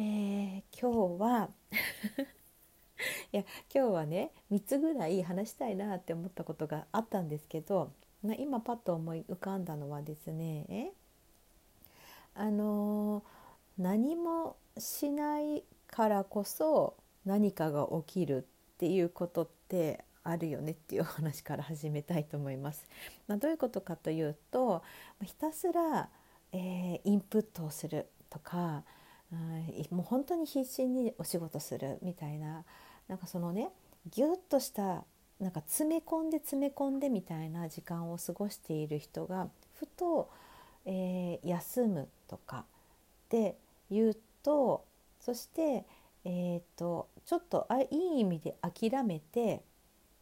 えー、今日は いや今日はね3つぐらい話したいなって思ったことがあったんですけど、まあ、今パッと思い浮かんだのはですねあのー、何もしないからこそ何かが起きるっていうことってあるよねっていう話から始めたいと思います。まあ、どういうことかというとひたすら、えー、インプットをするとかもう本当に必死にお仕事するみたいな。なんかそのねギュッとしたなんか詰め込んで詰め込んでみたいな時間を過ごしている人がふと、えー、休むとかって言うとそして、えーと、ちょっとあいい意味で諦めて、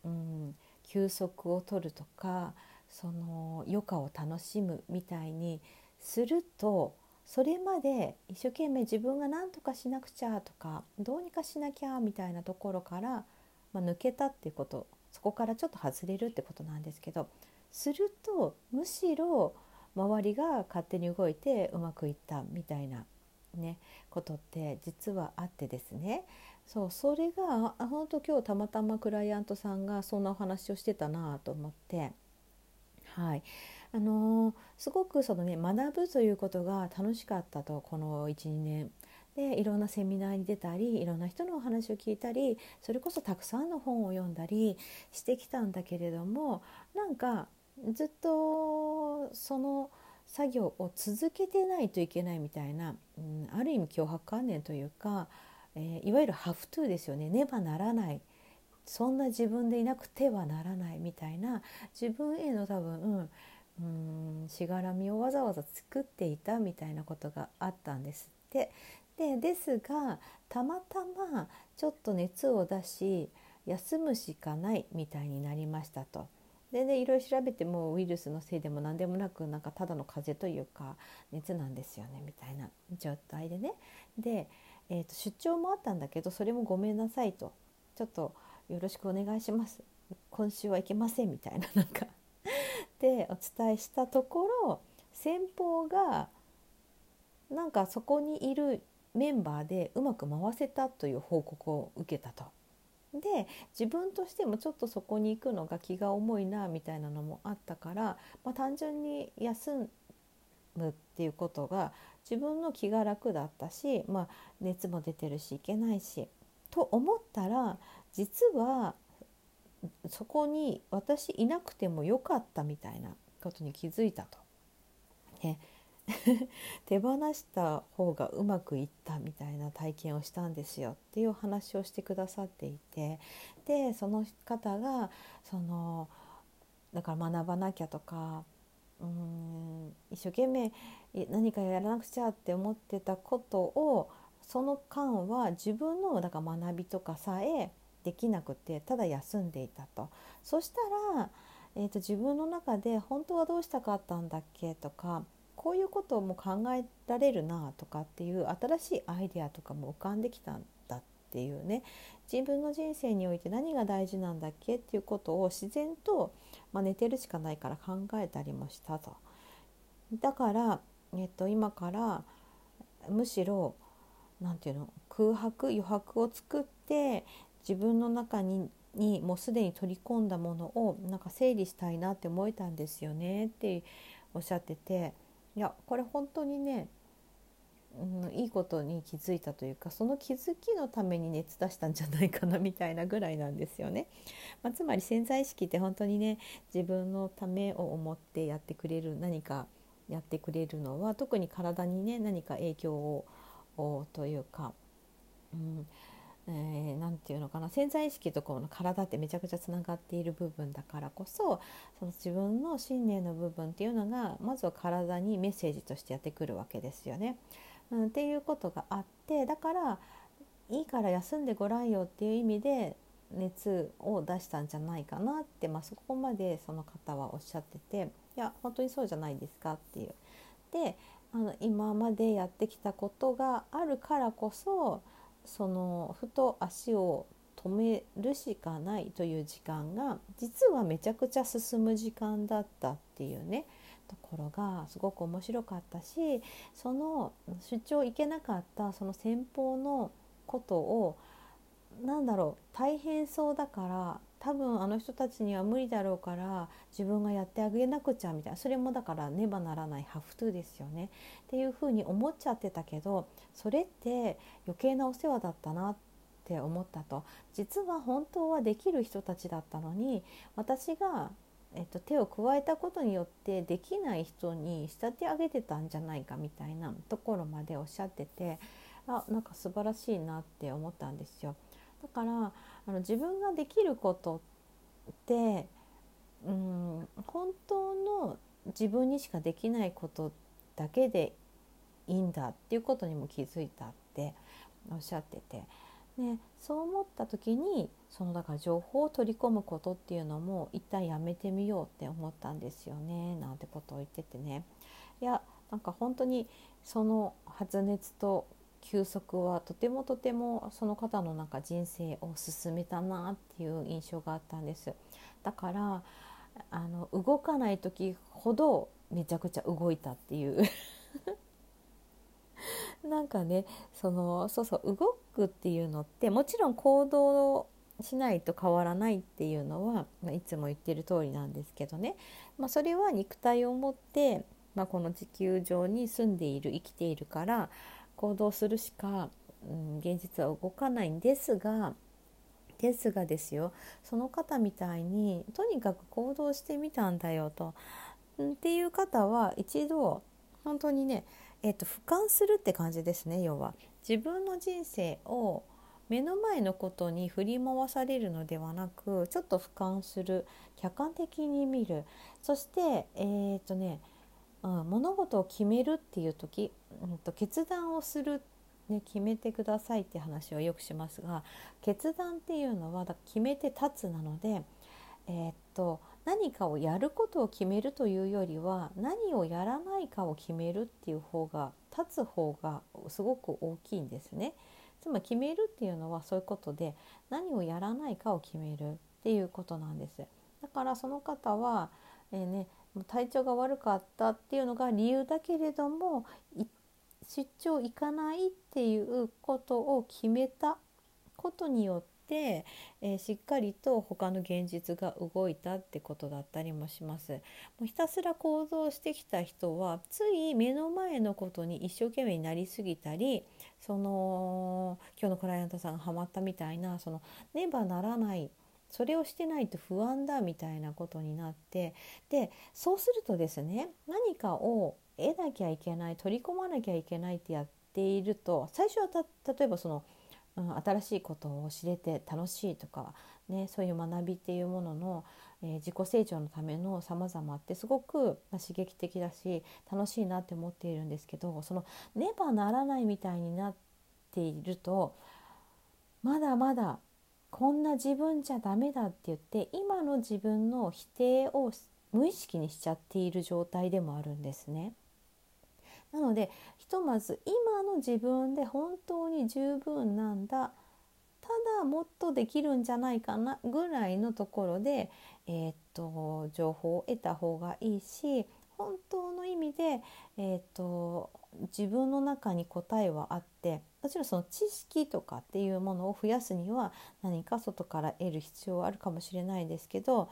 うん、休息を取るとかその余暇を楽しむみたいにするとそれまで一生懸命自分が何とかしなくちゃとかどうにかしなきゃみたいなところから、まあ、抜けたっていうことそこからちょっと外れるってことなんですけどするとむしろ周りが勝手に動いてうまくいったみたいな、ね、ことって実はあってですね。そうそれが本当今日たまたまクライアントさんがそんなお話をしてたなと思ってはい。あのー、すごくそのね学ぶということが楽しかったとこの12年。でいろんなセミナーに出たりいろんな人のお話を聞いたりそれこそたくさんの本を読んだりしてきたんだけれどもなんかずっとその作業を続けてないといけないみたいな、うん、ある意味脅迫観念というか、えー、いわゆるハフトゥーですよね。ねばならない。そんな自分でいなくてはならないみたいな自分への多分、うんうんしがらみをわざわざ作っていたみたいなことがあったんですって。でですがたまたまちょっと熱を出し休むしかないみたいになりましたと。でねいろいろ調べてもウイルスのせいでも何でもなくなんかただの風邪というか熱なんですよねみたいな状態でねで、えー、と出張もあったんだけどそれもごめんなさいとちょっとよろしくお願いします今週は行けませんみたいななんかってお伝えしたところ先方がなんかそこにいるメンバーでうまく回せたという報告を受けたと。で自分としてもちょっとそこに行くのが気が重いなみたいなのもあったから、まあ、単純に休むっていうことが自分の気が楽だったし、まあ、熱も出てるしいけないしと思ったら実はそこに私いなくてもよかったみたいなことに気づいたと。ね 手放した方がうまくいったみたいな体験をしたんですよっていう話をしてくださっていてでその方がそのだから学ばなきゃとかうん一生懸命何かやらなくちゃって思ってたことをその間は自分のだから学びとかさえできなくてただ休んでいたと。そしたら、えーと、自分の中で本当はどうしたかったんだっけ？とかこういうことも考えられるなとかっていう新しいアイデアとかも浮かんできたんだっていうね。自分の人生において何が大事なんだっけ？っていうことを自然と、まあ、寝てるしかないから考えたりもしたと。だから、えっと、今からむしろ何て言うの空白余白を作って自分の中ににもうすでに取り込んだものをなんか整理したいなって思えたんですよねっておっしゃってていやこれ本当にね、うん、いいことに気づいたというかその気づきのために熱出したんじゃないかなみたいなぐらいなんですよね。まあ、つまり潜在意識って本当にね自分のためを思ってやってくれる何かやってくれるのは特に体にね何か影響をというか、うん、えー、て言うのかな潜在意識とこの体ってめちゃくちゃつながっている部分だからこそその自分の信念の部分っていうのがまずは体にメッセージとしてやってくるわけですよね。うん、っていうことがあってだからいいから休んでごらんよっていう意味で熱を出したんじゃないかなって、まあ、そこまでその方はおっしゃってていや本当にそうじゃないですかっていう。であの今までやってきたことがあるからこそそのふと足を止めるしかないという時間が実はめちゃくちゃ進む時間だったっていうね。ところがすごく面白かったしその出張行けなかったその先方のことを何だろう大変そうだから多分あの人たちには無理だろうから自分がやってあげなくちゃみたいなそれもだからねばならないハフトゥーですよねっていうふうに思っちゃってたけどそれって余計なお世話だったなって思ったと実は本当はできる人たちだったのに私がえっと、手を加えたことによってできない人に仕立て上げてたんじゃないかみたいなところまでおっしゃっててあなんか素晴らしいなって思ったんですよ。だからあの自分ができることってうん本当の自分にしかできないことだけでいいんだっていうことにも気づいたっておっしゃってて。ね、そう思った時にそのだから情報を取り込むことっていうのも一旦やめてみようって思ったんですよねなんてことを言っててね。いやなんか本当にその発熱と休息はとてもとてもその方のなんか人生を進めたなっていう印象があったんです。だからあの動かない時ほどめちゃくちゃ動いたっていう。なんかねそのそうそう動くっていうのってもちろん行動しないと変わらないっていうのは、まあ、いつも言ってる通りなんですけどね、まあ、それは肉体を持って、まあ、この地球上に住んでいる生きているから行動するしか、うん、現実は動かないんですがですがですよその方みたいにとにかく行動してみたんだよとん、っていう方は一度本当にねえーと、俯瞰するって感じですね要は。自分の人生を目の前のことに振り回されるのではなくちょっと俯瞰する客観的に見る。そしてえっ、ー、とね、うん、物事を決めるっていう時、うんと、決断をするね、決めてくださいって話をよくしますが決断っていうのはだ決めて立つなので、えー、っと何かをやることを決めるというよりは何をやらないかを決めるっていう方が立つ方がすごく大きいんですね。つまり決めるっていうのはそういうことで何をやらないかを決めるっていうことなんです。だからその方は、えー、ね、体調が悪かったっていうのが理由だけれども出張行かないっていうことを決めたことによって、えー、しっかりと他の現実が動いたってことだったりもします。もうひたすら行動してきた人はつい目の前のことに一生懸命になりすぎたりその今日のクライアントさんがハマったみたいなそのねばならないそれをしてないと不安だみたいなことになってでそうするとですね何かを得なきゃいけない取り込まなきゃいけないってやっていると最初は例えばそのうん、新しいことを知れて楽しいとか、ね、そういう学びっていうものの、えー、自己成長のための様々ってすごく、まあ、刺激的だし楽しいなって思っているんですけどそのねばならないみたいになっているとまだまだこんな自分じゃダメだって言って今の自分の否定を無意識にしちゃっている状態でもあるんですね。なのでひとまず今の自分で本当に十分なんだただもっとできるんじゃないかなぐらいのところで、えー、っと情報を得た方がいいし本当の意味で、えー、っと自分の中に答えはあってもちろんその知識とかっていうものを増やすには何か外から得る必要はあるかもしれないですけど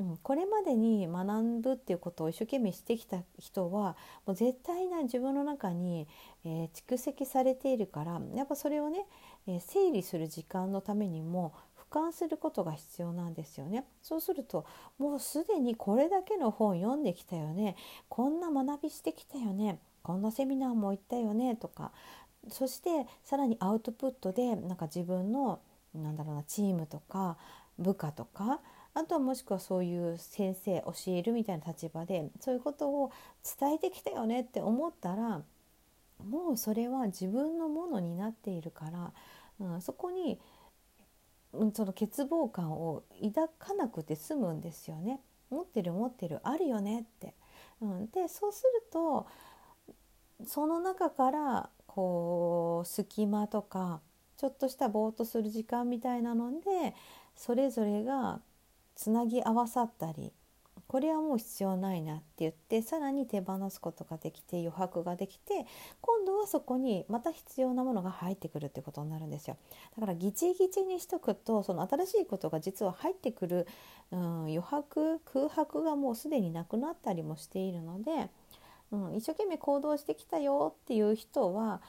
うん、これまでに学ぶっていうことを一生懸命してきた人はもう絶対な自分の中に、えー、蓄積されているからやっぱそれをね、えー、整理する時間のためにも俯瞰することが必要なんですよね。そうするともうすでにこれだけの本読んできたよね。こんな学びしてきたよね。こんなセミナーも行ったよね。とか。そしてさらにアウトプットでなんか自分のなんだろうなチームとか部下とかあとはもしくはそういう先生教えるみたいな立場でそういうことを伝えてきたよねって思ったらもうそれは自分のものになっているからうん、そこに、その欠乏感を抱かなくて済むんですよね。持ってる持ってるあるよねって。うん、でそうするとその中からこう隙間とかちょっとしたぼーっとする時間みたいなのでそれぞれがつなぎ合わさったりこれはもう必要ないなって言ってさらに手放すことができて余白ができて今度はそこにまた必要なものが入ってくるってことになるんですよ。だからギチギチにしとくとその新しいことが実は入ってくる、うん、余白空白がもうすでになくなったりもしているので、うん、一生懸命行動してきたよっていう人は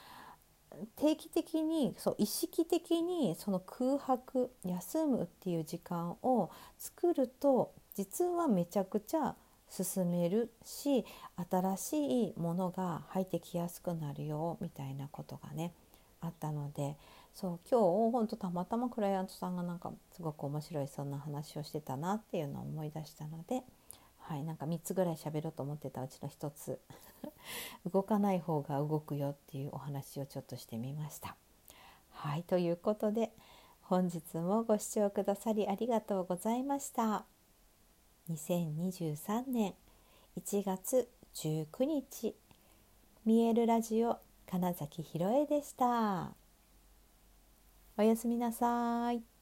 定期的にそう意識的にその空白休むっていう時間を作ると実はめちゃくちゃ進めるし新しいものが入ってきやすくなるよみたいなことがねあったのでそう今日ほんとたまたまクライアントさんがなんかすごく面白いそんな話をしてたなっていうのを思い出したので。はい、なんか3つぐらい喋ろうと思ってたうちの1つ 動かない方が動くよっていうお話をちょっとしてみました。はいということで本日もご視聴くださりありがとうございました。2023年1月19日見えるラジオ金崎ひろえでした。おやすみなさい。